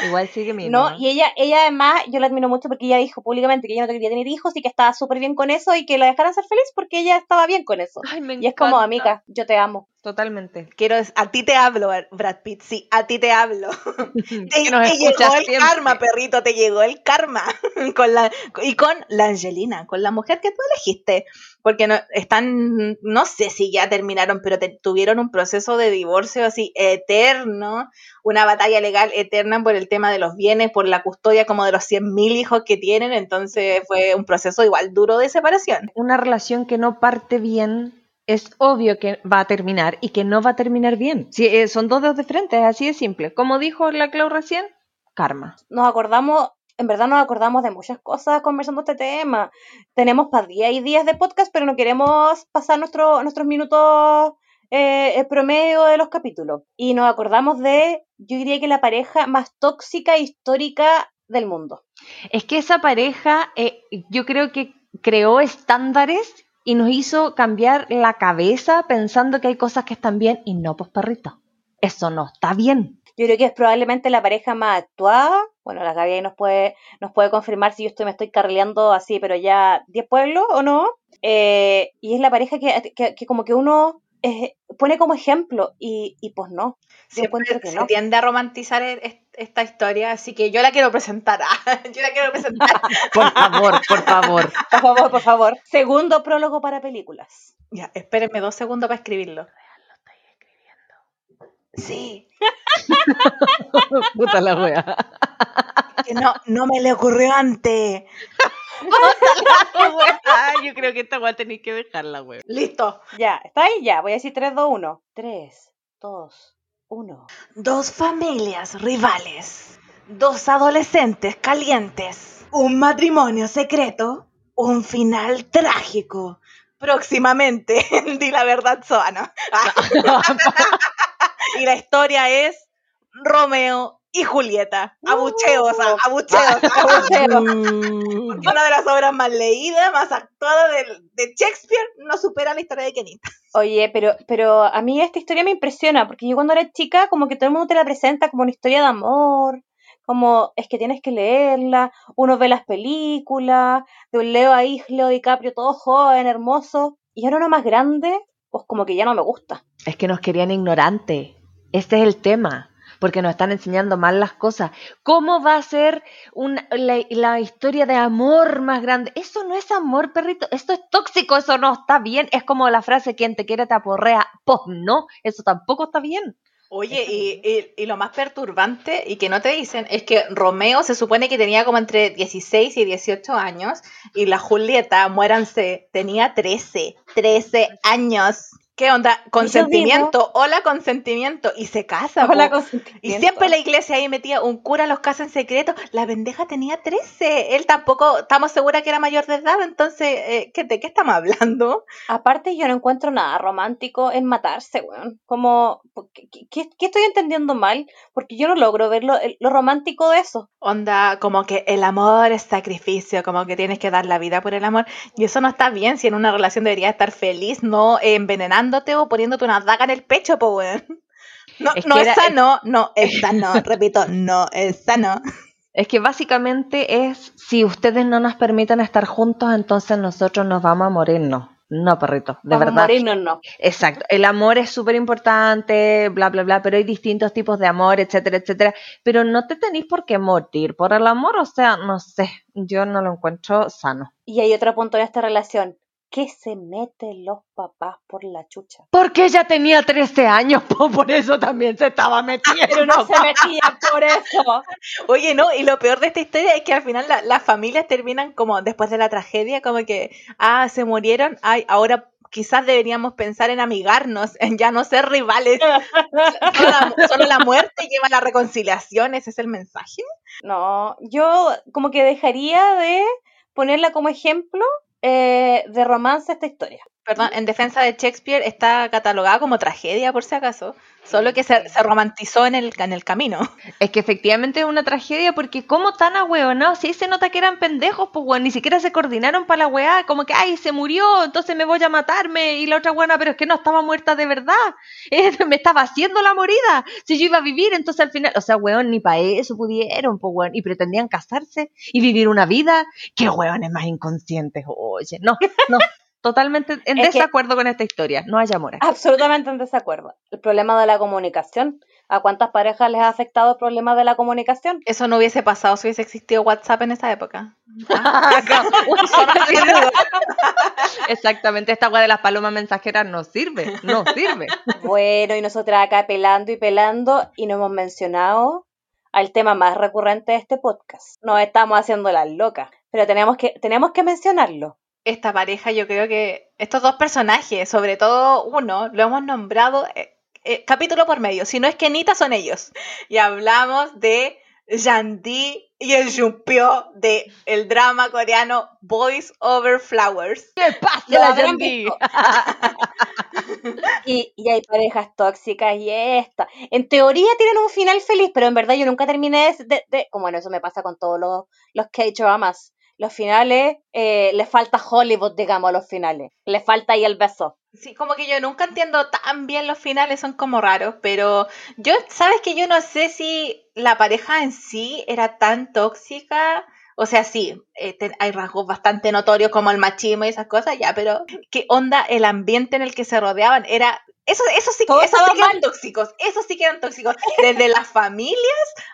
[SPEAKER 2] Igual sigue mi
[SPEAKER 3] No, y ella, ella además, yo la admiro mucho porque ella dijo públicamente que ella no quería tener hijos y que estaba súper bien con eso y que la dejaran ser feliz porque ella estaba bien con eso.
[SPEAKER 2] Ay, me
[SPEAKER 3] Y es como, amiga, yo te amo.
[SPEAKER 2] Totalmente.
[SPEAKER 1] Quiero, a ti te hablo, Brad Pitt, sí, a ti te hablo. Te,
[SPEAKER 2] Que
[SPEAKER 1] llegó el
[SPEAKER 2] siempre.
[SPEAKER 1] karma, perrito, te llegó el karma. con la, y con la Angelina, con la mujer que tú elegiste. Porque no, están, no sé si ya terminaron, pero te- tuvieron un proceso de divorcio así eterno, una batalla legal eterna por el tema de los bienes, por la custodia como de los 100.000 hijos que tienen. Entonces fue un proceso igual duro de separación.
[SPEAKER 2] Una relación que no parte bien es obvio que va a terminar y que no va a terminar bien. Si, eh, son dos dedos de frente, es así de simple. Como dijo la Clau recién, karma.
[SPEAKER 3] Nos acordamos, en verdad nos acordamos de muchas cosas conversando este tema. Tenemos para días y días de podcast, pero no queremos pasar nuestro, nuestros minutos eh, el promedio de los capítulos. Y nos acordamos de, yo diría que la pareja más tóxica e histórica del mundo.
[SPEAKER 2] Es que esa pareja, eh, yo creo que creó estándares y nos hizo cambiar la cabeza pensando que hay cosas que están bien y no, pues perrito. Eso no está bien.
[SPEAKER 3] Yo creo que es probablemente la pareja más actuada. Bueno, la Gaby ahí nos puede, nos puede confirmar si yo estoy, me estoy carrileando así, pero ya 10 pueblos o no. Eh, y es la pareja que, que, que como que uno eh, pone como ejemplo y, y pues no. Yo
[SPEAKER 1] Siempre
[SPEAKER 3] encuentro que
[SPEAKER 1] se
[SPEAKER 3] no.
[SPEAKER 1] tiende a romantizar e- es- esta historia, así que yo la quiero presentar. yo la quiero presentar.
[SPEAKER 2] Por favor, por favor.
[SPEAKER 3] Por favor, por favor. Segundo prólogo para películas.
[SPEAKER 1] ya, espérenme dos segundos para escribirlo. Sí,
[SPEAKER 2] Puta la wea.
[SPEAKER 1] que no, no me le ocurrió antes.
[SPEAKER 2] yo creo que esta wea tenéis que dejarla, wea.
[SPEAKER 1] Listo.
[SPEAKER 3] Ya, ¿está ahí? Ya, voy a decir 3, 2, 1. 3, 2, 1.
[SPEAKER 1] Dos familias rivales. Dos adolescentes calientes. Un matrimonio secreto. Un final trágico. Próximamente, di la verdad, Soana. Y la historia es Romeo y Julieta. Abucheos, ah, abucheos, abucheos. Una de las obras más leídas, más actuadas de, de Shakespeare, no supera la historia de Kenita.
[SPEAKER 3] Oye, pero, pero a mí esta historia me impresiona, porque yo cuando era chica, como que todo el mundo te la presenta como una historia de amor, como es que tienes que leerla, uno ve las películas, de un Leo ahí, Leo DiCaprio, todo joven, hermoso, y ahora uno más grande, pues como que ya no me gusta.
[SPEAKER 2] Es que nos querían ignorantes. Este es el tema. Porque nos están enseñando mal las cosas. ¿Cómo va a ser una, la, la historia de amor más grande? Eso no es amor, perrito. Esto es tóxico. Eso no está bien. Es como la frase: quien te quiere te aporrea. Pues no, eso tampoco está bien.
[SPEAKER 1] Oye, y, y- y lo más perturbante y que no te dicen es que Romeo se supone que tenía como entre 16 y 18 años y la Julieta, muéranse, tenía 13, 13 años. ¿Qué onda? Consentimiento, hola consentimiento y se casa.
[SPEAKER 3] Hola,
[SPEAKER 1] po.
[SPEAKER 3] consentimiento.
[SPEAKER 1] Y siempre la iglesia ahí metía un cura los casa en secreto. La pendeja tenía 13. Él tampoco, estamos seguras que era mayor de edad. Entonces, eh, ¿qué, ¿de qué estamos hablando?
[SPEAKER 3] Aparte, yo no encuentro nada romántico en matarse, weón. Como, ¿qué, qué- qué estoy entendiendo mal? Porque yo no logro ver lo, lo romántico de eso.
[SPEAKER 1] Onda, como que el amor es sacrificio, como que tienes que dar la vida por el amor. Y eso no está bien si en una relación deberías estar feliz, no eh, envenenándote o poniéndote una daga en el pecho, po, weón. No,
[SPEAKER 2] Es
[SPEAKER 1] no es sano, no es sano, repito, no es sano.
[SPEAKER 2] Es que básicamente es, si ustedes no nos permiten estar juntos, entonces nosotros nos vamos a morir. No, no, perrito, de
[SPEAKER 3] Vamos a
[SPEAKER 2] verdad.
[SPEAKER 3] morirnos, no.
[SPEAKER 2] Exacto, el amor es súper importante, bla, bla, bla, pero hay distintos tipos de amor, etcétera, etcétera. Pero no te tenéis por qué morir por el amor, o sea, no sé, yo no lo encuentro sano.
[SPEAKER 3] Y hay otro punto en esta relación. ¿Qué se meten los papás por la chucha?
[SPEAKER 2] Porque ella tenía 13 años, po, por eso también se estaba metiendo.
[SPEAKER 3] Pero no se metían por eso.
[SPEAKER 1] Oye, no, y lo peor de esta historia es que al final la- las familias terminan como después de la tragedia, como que, ah, se murieron, ay, ahora quizás deberíamos pensar en amigarnos, en ya no ser rivales. Solo la, solo la muerte lleva a la reconciliación, ese es el mensaje.
[SPEAKER 3] No, yo como que dejaría de ponerla como ejemplo eh, de romance esta historia.
[SPEAKER 1] Perdón, en defensa de Shakespeare está catalogada como tragedia, por si acaso, solo que se, se romantizó en el, en el camino.
[SPEAKER 2] Es que efectivamente es una tragedia porque como tan ahueonados, si se nota que eran pendejos, pues weón, ni siquiera se coordinaron para la weá, como que, ay, se murió, entonces me voy a matarme, y la otra buena, pero es que no estaba muerta de verdad, me estaba haciendo la morida, si yo iba a vivir, entonces al final, o sea, weón, ni para eso pudieron, pues weón, y pretendían casarse y vivir una vida, qué weones más inconscientes, oye, no, no, totalmente en
[SPEAKER 3] Es que-
[SPEAKER 2] desacuerdo con esta historia, no hay amor. aquí.
[SPEAKER 3] Absolutamente en desacuerdo. El problema de la comunicación. ¿A cuántas parejas les ha afectado el problema de la comunicación?
[SPEAKER 1] Eso no hubiese pasado si hubiese existido WhatsApp en esa época.
[SPEAKER 2] Exactamente, esta weá de las palomas mensajeras no sirve, no sirve.
[SPEAKER 3] Bueno, y nosotras acá pelando y pelando y no hemos mencionado al tema más recurrente de este podcast. Nos estamos haciendo las locas, pero tenemos que, tenemos que mencionarlo.
[SPEAKER 1] Esta pareja, yo creo que estos dos personajes, sobre todo uno, lo hemos nombrado eh, eh, capítulo por medio, si no es que Nita son ellos. Y hablamos de Yandi y el Jumpio de el drama coreano Boys Over Flowers.
[SPEAKER 2] ¿Qué pasa, la.
[SPEAKER 3] Y, y hay parejas tóxicas y esta. En teoría tienen un final feliz, pero en verdad yo nunca terminé de... de, de- como bueno, eso me pasa con todos los, los K-dramas. Los finales, eh, les falta Hollywood, digamos, a los finales. Les falta ahí el beso.
[SPEAKER 1] Sí, como que yo nunca entiendo tan bien los finales, son como raros, pero yo, sabes que yo no sé si la pareja en sí era tan tóxica. O sea, sí, eh, te- hay rasgos bastante notorios como el machismo y esas cosas, ya, pero ¿qué onda el ambiente en el que se rodeaban? Era, eso, eso sí, eso sí que eran tóxicos, eso sí que eran tóxicos, desde las familias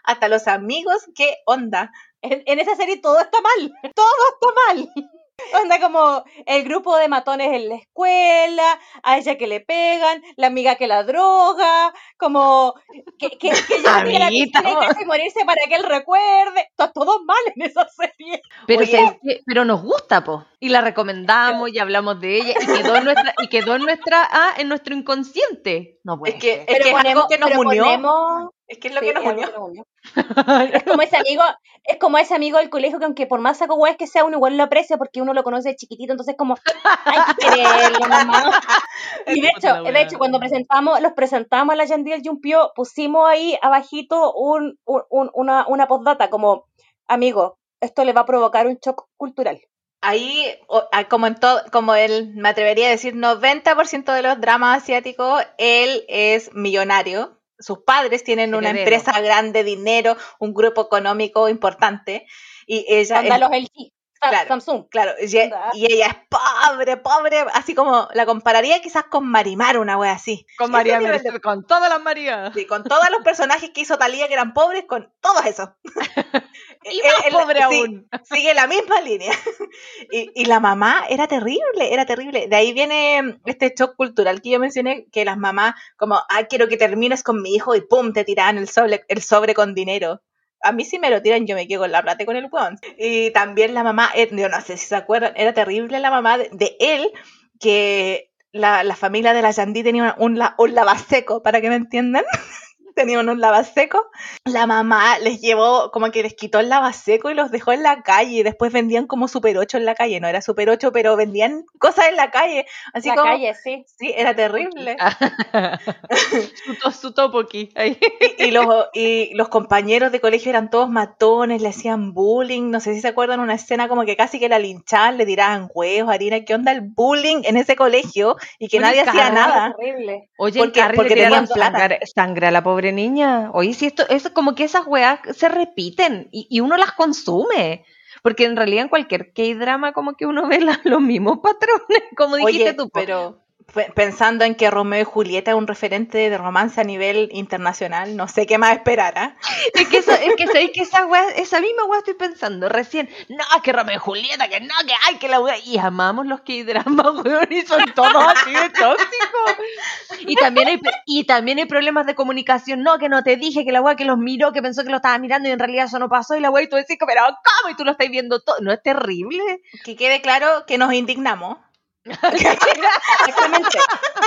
[SPEAKER 1] hasta los amigos, ¿qué onda?
[SPEAKER 3] En, en esa serie todo está mal. Todo está mal. Onda como el grupo de matones en la escuela, a ella que le pegan, la amiga que la droga, como que, que, que ella tiene la
[SPEAKER 2] Amiguita.
[SPEAKER 3] piscina y que morirse para que él recuerde. Está todo mal en esa serie.
[SPEAKER 2] Pero, nos gusta, po. Y la recomendamos y hablamos de ella y quedó en nuestra, y quedó en nuestra, ah, en nuestro inconsciente. No puede
[SPEAKER 1] Es que,
[SPEAKER 2] ser.
[SPEAKER 1] es, que es algo que nos
[SPEAKER 3] pero
[SPEAKER 1] unió,
[SPEAKER 3] ponemos-
[SPEAKER 1] es que es lo
[SPEAKER 3] sí,
[SPEAKER 1] que nos
[SPEAKER 3] es
[SPEAKER 1] unió.
[SPEAKER 3] Es como ese amigo, es como ese amigo del colegio que aunque por más saco hueá que sea, uno igual lo aprecia porque uno lo conoce de chiquitito, entonces como hay que quererlo, mamá. Y de hecho, de hecho, cuando presentamos, los presentamos a la Yandí y el Jumpio, pusimos ahí abajito un, un- un- una, una postdata como, amigo, esto le va a provocar un shock cultural.
[SPEAKER 1] Ahí, ah, como en todo, como él, me atrevería a decir, 90% de los dramas asiáticos, él es millonario. Sus padres tienen una
[SPEAKER 2] Heredero.
[SPEAKER 1] empresa grande, dinero, un grupo económico importante, y ella
[SPEAKER 3] LG, Sa-
[SPEAKER 1] Claro.
[SPEAKER 3] Samsung.
[SPEAKER 1] Claro, y, ella es pobre, pobre, así como la compararía quizás con Marimar, una wea así.
[SPEAKER 2] Con María
[SPEAKER 1] de-
[SPEAKER 2] con todas las Marías.
[SPEAKER 1] Sí, con todos los personajes que hizo Talía que eran pobres, con todos esos.
[SPEAKER 2] Y más pobre aún.
[SPEAKER 1] Sigue la misma línea. Y, y la mamá era terrible, era terrible. De ahí viene este shock cultural que yo mencioné, que las mamás, como, ah, quiero que termines con mi hijo y pum, te tiran el sobre, el sobre con dinero. A mí si me lo tiran, yo me quedo con la plata con el weón. Y también la mamá, eh, yo no sé si se acuerdan, era terrible la mamá de, él, que la, la familia de la Yandy tenía un, la- un lavaseco, para que me entiendan. Tenían un lavaseco. La mamá les llevó, como que les quitó el lavaseco y los dejó en la calle. Y después vendían como Super 8 en la calle. No era Super 8, pero vendían cosas en la calle. Así
[SPEAKER 3] la
[SPEAKER 1] como.
[SPEAKER 3] calle, sí.
[SPEAKER 1] Sí, era terrible.
[SPEAKER 2] su, to- su ahí.
[SPEAKER 1] Y, y los, y los compañeros de colegio eran todos matones, le hacían bullying. No sé si se acuerdan una escena como que casi que la linchaban, le tiraban huevos, harina. ¿Qué onda el bullying en ese colegio? Y que
[SPEAKER 2] Oye,
[SPEAKER 1] nadie hacía nada.
[SPEAKER 3] Horrible.
[SPEAKER 2] Oye,
[SPEAKER 1] Porque- porque tenían plata.
[SPEAKER 2] sangre, sangre a la pobre niña. Oye, si esto es como que esas weas se repiten y, y uno las consume. Porque en realidad en cualquier K-drama como que uno ve la- los mismos patrones, como dijiste
[SPEAKER 1] Oye,
[SPEAKER 2] tú.
[SPEAKER 1] pero pe- pensando en que Romeo y Julieta es un referente de romance a nivel internacional, no sé qué más esperar, ¿ah?
[SPEAKER 2] Es que, eso, es que sabéis que esa wea, esa misma wea estoy pensando recién. No, que Romeo y Julieta, que no, que ay, que la wea. Y amamos los K-dramas, weón, y son todos así de tóxicos. Y también, hay, y también hay problemas de comunicación. No, que no te dije, que la wea que los miró, que pensó que lo estaba mirando y en realidad eso no pasó. Y la wea, y tú decís, pero ¿cómo? Y tú lo estás viendo todo. ¿No es terrible?
[SPEAKER 1] Que quede claro que nos indignamos.
[SPEAKER 3] Exactamente.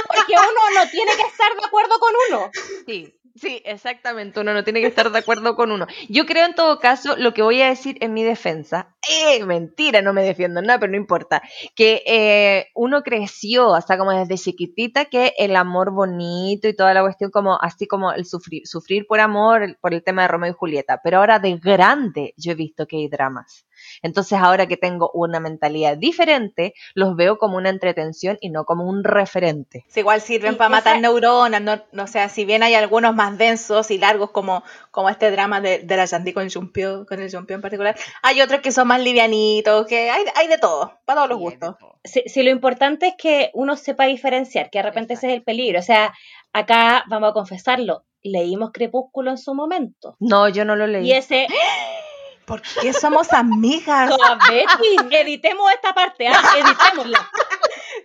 [SPEAKER 3] Porque uno no tiene que estar de acuerdo con uno.
[SPEAKER 2] Sí, sí, exactamente. Uno no tiene que estar de acuerdo con uno. Yo creo en todo caso, lo que voy a decir en mi defensa, eh, mentira, no me defiendo en nada, pero no importa, que eh, uno creció, hasta como desde chiquitita, que el amor bonito y toda la cuestión como, así como el sufrir, sufrir por amor, por el tema de Romeo y Julieta, pero ahora de grande yo he visto que hay dramas. Entonces ahora que tengo una mentalidad diferente, los veo como una entretención y no como un referente.
[SPEAKER 1] Si igual sirven
[SPEAKER 3] Sí,
[SPEAKER 1] para matar
[SPEAKER 3] esa-
[SPEAKER 1] neuronas, no, no sé, si bien hay algunos más densos y largos como, como este drama de, de la Yandy con, Jumpio, con el Jumpio en particular, hay otros que son más livianitos, que hay, hay de todo, para todos los gustos.
[SPEAKER 3] Si, si lo importante es que uno sepa diferenciar, que de repente ese es el peligro. O sea, acá vamos a confesarlo, leímos Crepúsculo en su momento.
[SPEAKER 2] No, yo no lo leí.
[SPEAKER 3] Y ese,
[SPEAKER 1] ¿Por qué somos amigas?
[SPEAKER 3] Toda Betty, editemos esta parte, ¿ah? editémosla.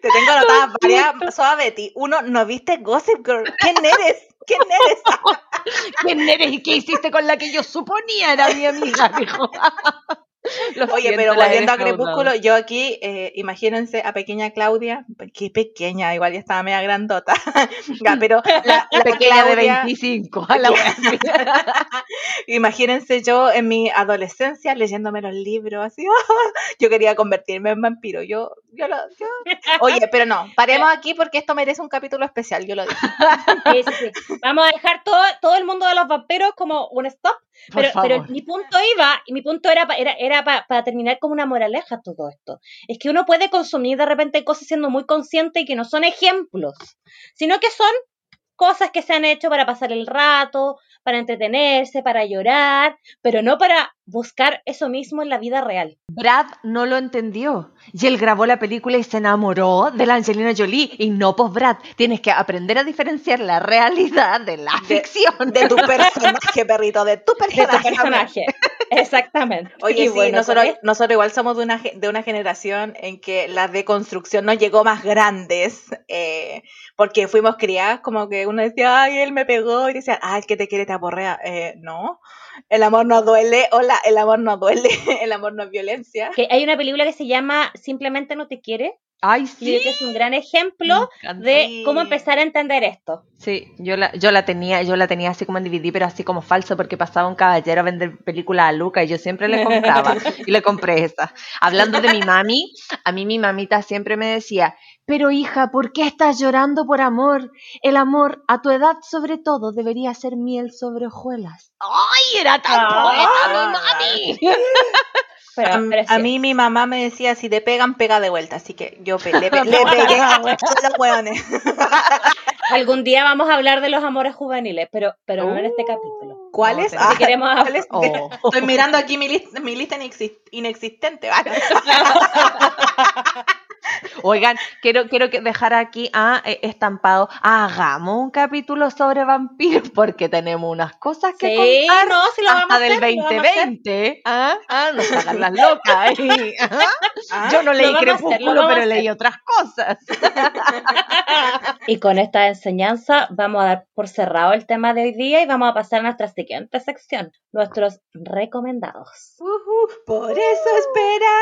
[SPEAKER 1] Te tengo anotadas varias. Soa Betty, uno, ¿no viste Gossip Girl? ¿Quién eres? ¿Quién eres?
[SPEAKER 2] ¿Quién eres y qué hiciste con la que yo suponía era mi amiga? Dijo. Lo
[SPEAKER 1] Oye,
[SPEAKER 2] siento,
[SPEAKER 1] pero volviendo a. Crepúsculo, yo aquí, eh, imagínense a pequeña Claudia, qué pequeña, igual ya estaba media grandota, pero la, la
[SPEAKER 2] Pequeña de
[SPEAKER 1] Claudia-
[SPEAKER 2] 25, a la wea.
[SPEAKER 1] imagínense yo en mi adolescencia leyéndome los libros, así, yo quería convertirme en vampiro, yo, yo lo, yo... Oye, pero no, paremos aquí porque esto merece un capítulo especial, yo lo digo.
[SPEAKER 3] Sí, sí, sí. Vamos a dejar todo, todo el mundo de los vampiros como un stop.
[SPEAKER 2] Por
[SPEAKER 3] Pero,
[SPEAKER 2] favor.
[SPEAKER 3] pero mi punto iba, y mi punto era, pa- era, era para terminar como una moraleja todo esto. Es que uno puede consumir de repente cosas siendo muy consciente y que no son ejemplos, sino que son cosas que se han hecho para pasar el rato, para entretenerse, para llorar, pero no para buscar eso mismo en la vida real.
[SPEAKER 2] Brad no lo entendió. Y él grabó la película y se enamoró de la Angelina Jolie. Y no, pues Brad, tienes que aprender a diferenciar la realidad de la
[SPEAKER 1] De-
[SPEAKER 2] ficción.
[SPEAKER 1] De tu personaje, perrito, de tu
[SPEAKER 3] De
[SPEAKER 1] personaje.
[SPEAKER 3] tu personaje. Exactamente.
[SPEAKER 1] Oye,
[SPEAKER 3] Y
[SPEAKER 1] sí,
[SPEAKER 3] bueno,
[SPEAKER 1] nosotros, igual somos de una, de una generación en que la deconstrucción nos llegó más grandes, eh, porque fuimos criadas como que uno decía, ay, él me pegó, y decía, ay, el que te quiere te aporrea. Eh, no, el amor no duele, hola, el amor no duele, el amor no es violencia.
[SPEAKER 3] que hay una película que se llama Simplemente no te quiere,
[SPEAKER 2] Ay, sí.
[SPEAKER 3] que es un gran ejemplo de cómo empezar a entender esto.
[SPEAKER 2] Sí, yo la, yo la tenía, yo la tenía así como en DVD, pero así como falso, porque pasaba un caballero a vender películas a Luca y yo siempre le compraba y le compré esa. Hablando de mi mami, a mí mi mamita siempre me decía, pero hija, ¿por qué estás llorando por amor? El amor, a tu edad sobre todo, debería ser miel sobre hojuelas. ¡Ay, era tan
[SPEAKER 3] Ah.
[SPEAKER 2] poeta mi mami!
[SPEAKER 3] Pero,
[SPEAKER 1] a,
[SPEAKER 3] pero
[SPEAKER 1] a mí mi mamá me decía, si te pegan, pega de vuelta. Así que yo pe- le, pe- le pegué a los hueones.
[SPEAKER 3] Algún día vamos a hablar de los amores juveniles, pero, pero no en este capítulo.
[SPEAKER 1] ¿Cuáles?
[SPEAKER 2] No,
[SPEAKER 1] Ah,
[SPEAKER 3] Si queremos
[SPEAKER 1] ¿cuáles?
[SPEAKER 2] Oh.
[SPEAKER 1] Estoy mirando aquí mi, lista mi lista inexis- inexistente. ¿vale?
[SPEAKER 2] Oigan, quiero, quiero dejar aquí a estampado. Hagamos un capítulo sobre vampiros porque tenemos unas cosas que
[SPEAKER 3] Sí,
[SPEAKER 2] contar
[SPEAKER 3] no, si lo vamos a
[SPEAKER 2] hasta del
[SPEAKER 3] hacer, lo vamos a hacer.
[SPEAKER 2] 2020. ¿Ah? Ah, hagan las locas. ¿ah?
[SPEAKER 1] Ah,
[SPEAKER 2] Yo no leí
[SPEAKER 3] hacer,
[SPEAKER 2] Crepúsculo, pero leí otras cosas.
[SPEAKER 3] Y con esta enseñanza vamos a dar por cerrado el tema de hoy día y vamos a pasar a nuestra siguiente sección, nuestros recomendados.
[SPEAKER 1] Por eso espera.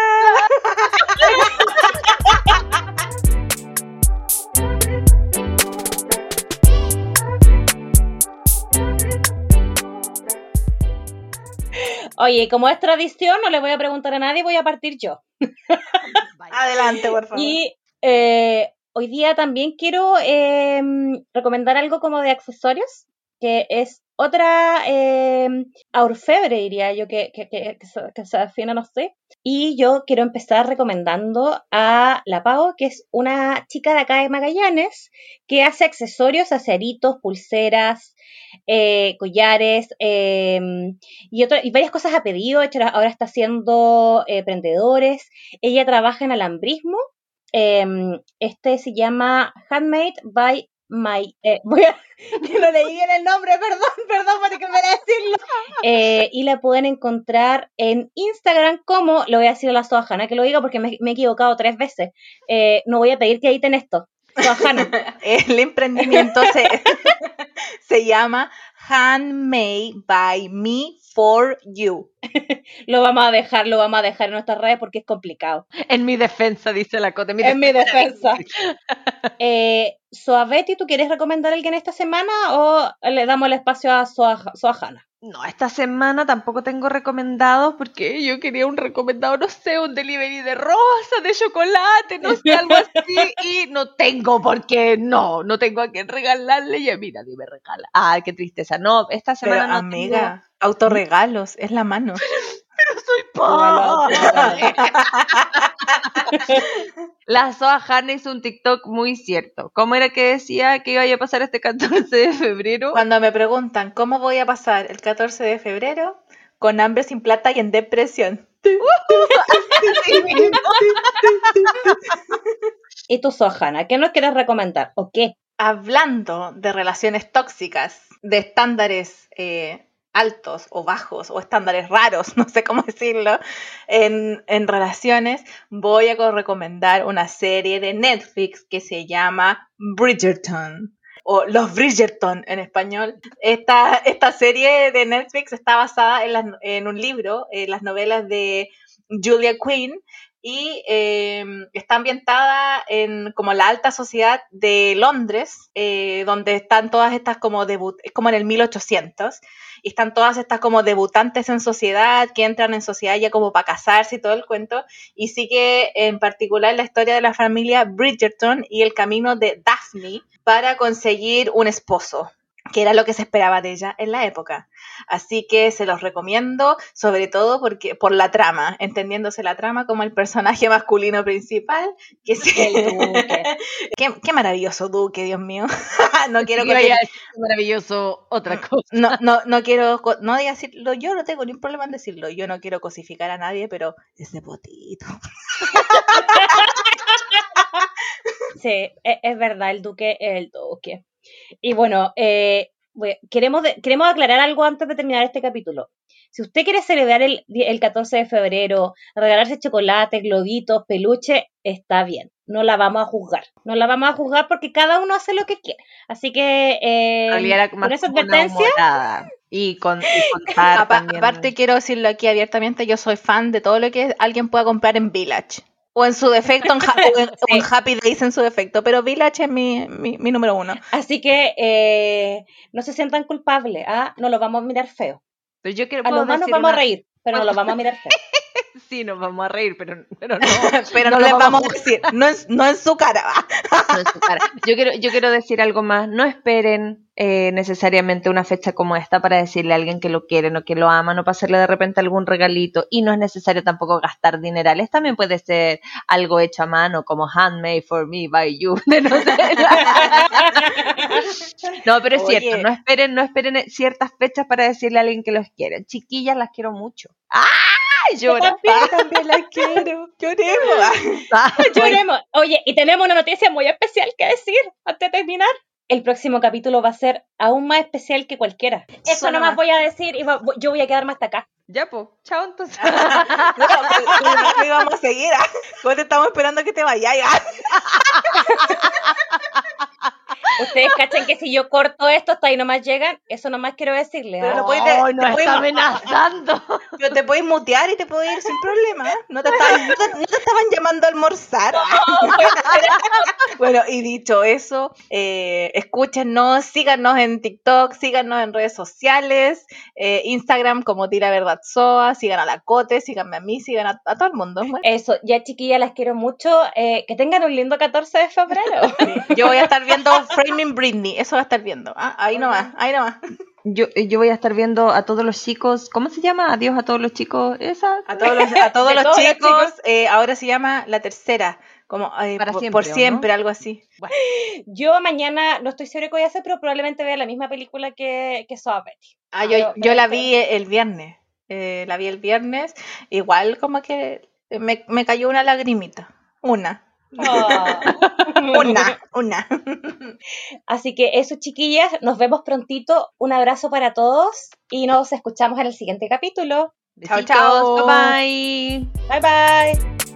[SPEAKER 3] Oye, como es tradición, no le voy a preguntar a nadie, voy a partir yo.
[SPEAKER 1] Adelante, por favor.
[SPEAKER 3] Y eh, hoy día también quiero eh, recomendar algo como de accesorios, que es otra eh, orfebre, diría yo, que, que, que, se, que se no sé. Y yo quiero empezar recomendando a La Pau, que es una chica de acá de Magallanes, que hace accesorios, aceritos, pulseras, eh, collares eh, y, varias cosas a pedido. Ahora está haciendo eh, prendedores. Ella trabaja en alambrismo. Eh, este se llama Handmade by My. eh, voy a, no leí bien el nombre, perdón, perdón por que me decirlo. Eh, y la pueden encontrar en Instagram como, le voy a decir a la Soajana que lo diga porque me, me he equivocado tres veces. Eh, no voy a pedir que editen esto. Soajana.
[SPEAKER 1] El emprendimiento se, se llama Handmade by Me for You.
[SPEAKER 3] lo vamos a dejar, lo vamos a dejar en nuestras redes porque es complicado.
[SPEAKER 2] En mi defensa, dice la Cote. en mi
[SPEAKER 3] En mi defensa. Eh, ¿tú quieres recomendar a alguien esta semana o le damos el espacio a Soa- Soajana?
[SPEAKER 2] No, esta semana tampoco tengo recomendados porque yo quería un recomendado, no sé, un delivery de rosa, de chocolate, no sé, algo así. Y no tengo porque no, no tengo a quien regalarle y a mí nadie me regala. Ah, qué tristeza. No, esta
[SPEAKER 1] Pero
[SPEAKER 2] semana no
[SPEAKER 1] amiga, autorregalos, es la mano.
[SPEAKER 2] Tengo, soy pobre. La Soa Hanna hizo un TikTok muy cierto. ¿Cómo era que decía que iba a pasar este 14 de febrero?
[SPEAKER 1] Cuando me preguntan cómo voy a pasar el 14 de febrero, con hambre sin plata y en depresión.
[SPEAKER 3] ¿Y tú, Soajana, qué nos quieres recomendar? ¿O qué?
[SPEAKER 1] Hablando de relaciones tóxicas, de estándares eh, altos o bajos o estándares raros, no sé cómo decirlo, en, en relaciones, voy a co- recomendar una serie de Netflix que se llama Bridgerton o Los Bridgerton en español. Esta, esta serie de Netflix está basada en, en un libro, en las novelas de Julia Quinn, y eh, está ambientada en como la alta sociedad de Londres, eh, donde están todas estas como debut, es como en el 1800, y están todas estas como debutantes en sociedad, que entran en sociedad ya como para casarse y todo el cuento, y sigue en particular la historia de la familia Bridgerton y el camino de Daphne para conseguir un esposo que era lo que se esperaba de ella en la época. Así que se los recomiendo, sobre todo porque por la trama, entendiéndose la trama como el personaje masculino principal, que es
[SPEAKER 3] El duque.
[SPEAKER 1] qué, qué maravilloso duque, Dios mío. no quiero cosi-
[SPEAKER 2] decir maravilloso otra cosa.
[SPEAKER 1] no, no, no quiero, no diga decirlo, yo no tengo ningún problema en decirlo, yo no quiero cosificar a nadie, pero ese potito.
[SPEAKER 3] Sí, e- es, verdad, el duque es el duque. Y bueno, eh, queremos, de- queremos aclarar algo antes de terminar este capítulo. Si usted quiere celebrar el, di- el 14 de febrero, regalarse chocolate, globitos, peluche, está bien. No la vamos a juzgar. No la vamos a juzgar porque cada uno hace lo que quiere. Así que, eh, con esa advertencia.
[SPEAKER 2] Y con, y contar
[SPEAKER 1] Apa-
[SPEAKER 2] también.
[SPEAKER 1] Aparte quiero decirlo aquí abiertamente, yo soy fan de todo lo que alguien pueda comprar en Village. O en su defecto, en, Ha- o en- o en
[SPEAKER 3] Sí.
[SPEAKER 1] Happy Days en su defecto, pero Village es mi, mi, mi número uno.
[SPEAKER 3] así que eh, no se sientan culpables. ¿ah? No lo vamos a mirar feo.
[SPEAKER 2] Pero yo quiero
[SPEAKER 3] A lo más nos vamos a reír, pero no lo vamos a mirar feo.
[SPEAKER 2] sí, nos vamos a reír, pero, pero no.
[SPEAKER 1] Pero
[SPEAKER 2] no
[SPEAKER 1] les
[SPEAKER 2] vamos
[SPEAKER 1] vamos
[SPEAKER 2] a
[SPEAKER 1] decir, no en, no en su cara.
[SPEAKER 2] no en su cara. Yo quiero, yo quiero decir algo más. No esperen eh, necesariamente una fecha como esta para decirle a alguien que lo quieren o que lo aman o para hacerle de repente algún regalito. Y no es necesario tampoco gastar dinerales. También puede ser algo hecho a mano como Handmade for Me by You. no, sé. no, pero es
[SPEAKER 1] Oye.
[SPEAKER 2] cierto. No esperen, no esperen ciertas fechas para decirle a alguien que los quieren. Chiquillas, las quiero mucho. ¡Ay! Llora.
[SPEAKER 1] Yo también la quiero. Lloremos.
[SPEAKER 2] Ah,
[SPEAKER 3] Lloremos. Oye, y tenemos una noticia muy especial que decir antes de terminar. El próximo capítulo va a ser aún más especial que cualquiera. Eso
[SPEAKER 1] Solo
[SPEAKER 3] nomás
[SPEAKER 1] más.
[SPEAKER 3] voy a decir y va- yo voy a quedarme hasta acá.
[SPEAKER 2] Ya, pues. Chao, entonces.
[SPEAKER 1] No, pero- pero vamos a seguir. ¿ah? ¿Cómo te estamos esperando que te vayas?
[SPEAKER 3] Ustedes cachen que si yo corto esto hasta ahí nomás llegan, eso nomás quiero decirles.
[SPEAKER 1] Pero
[SPEAKER 3] ¿ah?
[SPEAKER 1] lo puedes-
[SPEAKER 2] Ay,
[SPEAKER 1] te
[SPEAKER 2] nos
[SPEAKER 1] puedes-
[SPEAKER 2] está amenazando.
[SPEAKER 1] Pero te puedes mutear y te puedes ir sin problema. ¿eh? No te estaban, no te, no te estaban llamando a almorzar. bueno, y dicho eso, eh, escúchenos, síganos en TikTok, síganos en redes sociales, eh, Instagram como Tira Verdad Soa, sigan a la Cote, síganme a mí, sigan a, a todo el mundo. Bueno,
[SPEAKER 3] Eso, ya chiquillas, las quiero mucho. Eh, que tengan un lindo 14 de febrero.
[SPEAKER 1] yo voy a estar viendo Framing Britney, eso va a estar viendo. ¿ah? Ahí nomás, ahí nomás.
[SPEAKER 2] Yo, yo voy a estar viendo a todos los chicos. ¿Cómo se llama? Adiós a todos los chicos. Esa.
[SPEAKER 1] A todos los, a todos
[SPEAKER 3] De
[SPEAKER 1] los
[SPEAKER 3] todos los
[SPEAKER 1] chicos, eh, ahora se llama la tercera, como eh,
[SPEAKER 2] Para
[SPEAKER 1] por,
[SPEAKER 2] siempre,
[SPEAKER 1] algo así.
[SPEAKER 3] yo mañana no estoy segura qué voy a hacer, pero probablemente vea la misma película que, que Saw Betty.
[SPEAKER 1] Ah, yo,
[SPEAKER 3] Pero-
[SPEAKER 1] yo
[SPEAKER 3] pero
[SPEAKER 1] la vi el viernes. eh, la vi el viernes. Igual como que me, me cayó una lagrimita. Una.
[SPEAKER 3] Ah.
[SPEAKER 1] Una. Una.
[SPEAKER 3] Así que eso, chiquillas, nos vemos prontito. Un abrazo para todos y nos escuchamos en el siguiente capítulo.
[SPEAKER 1] Chao, chao.
[SPEAKER 2] Bye bye.
[SPEAKER 3] Bye bye.